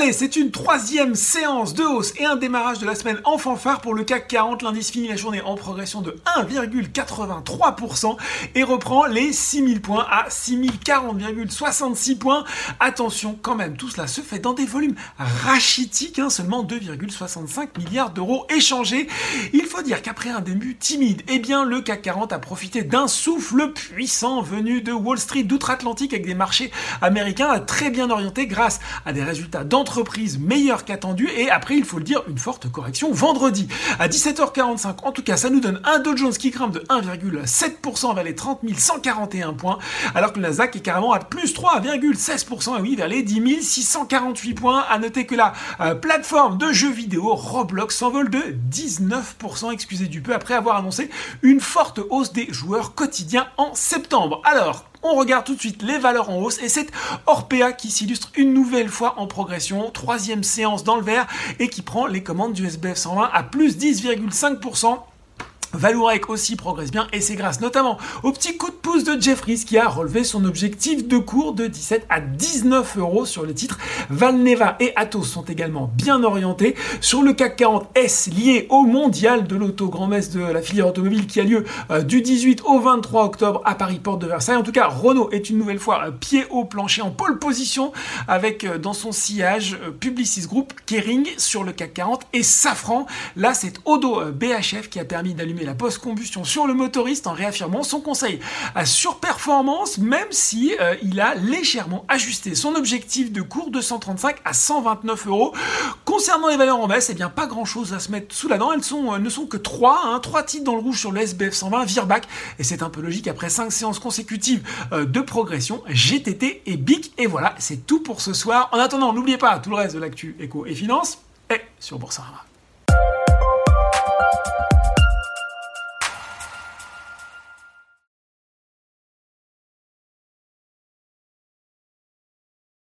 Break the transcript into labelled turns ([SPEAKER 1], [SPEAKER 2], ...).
[SPEAKER 1] Allez, c'est une troisième séance de hausse et un démarrage de la semaine en fanfare pour le CAC 40. L'indice finit la journée en progression de 1,83% et reprend les 6000 points à 6040,66 points. Attention quand même, tout cela se fait dans des volumes rachitiques, hein, seulement 2,65 milliards d'euros échangés. Il faut dire qu'après un début timide, eh bien le CAC 40 a profité d'un souffle puissant venu de Wall Street d'outre-Atlantique avec des marchés américains très bien orientés grâce à des résultats meilleure qu'attendu et après, il faut le dire, une forte correction vendredi. À 17h45, en tout cas, ça nous donne un Dow Jones qui grimpe de 1,7% vers les 30 141 points, alors que le Nasdaq est carrément à plus 3,16%, et oui, vers les 10 648 points. À noter que la euh, plateforme de jeux vidéo Roblox s'envole de 19%, excusez du peu, après avoir annoncé une forte hausse des joueurs quotidiens en septembre. Alors, on regarde tout de suite les valeurs en hausse et c'est Orpea qui s'illustre une nouvelle fois en progression, troisième séance dans le vert et qui prend les commandes du SBF 120 à plus 10,5%. Valourec aussi progresse bien et c'est grâce notamment au petit coup de pouce de Jeffries qui a relevé son objectif de cours de 17 à 19 euros sur le titre. Valneva et Atos sont également bien orientés. Sur le CAC 40 S lié au mondial de l'auto grand messe de la filière automobile qui a lieu euh, du 18 au 23 octobre à Paris Porte de Versailles. En tout cas, Renault est une nouvelle fois euh, pied au plancher en pole position avec euh, dans son sillage Publicis Group, Kering sur le CAC 40 et Safran. Là, c'est Odo BHF qui a permis d'allumer la post-combustion sur le motoriste en réaffirmant son conseil à surperformance, même si euh, il a légèrement ajusté son objectif de cours de 135 à 129 euros. Concernant les valeurs en baisse, eh bien pas grand chose à se mettre sous la dent. Elles euh, ne sont que 3, hein, 3 titres dans le rouge sur le SBF 120, Virbac, et c'est un peu logique après 5 séances consécutives euh, de progression, GTT et BIC. Et voilà, c'est tout pour ce soir. En attendant, n'oubliez pas tout le reste de l'actu éco et finance et sur Boursorama.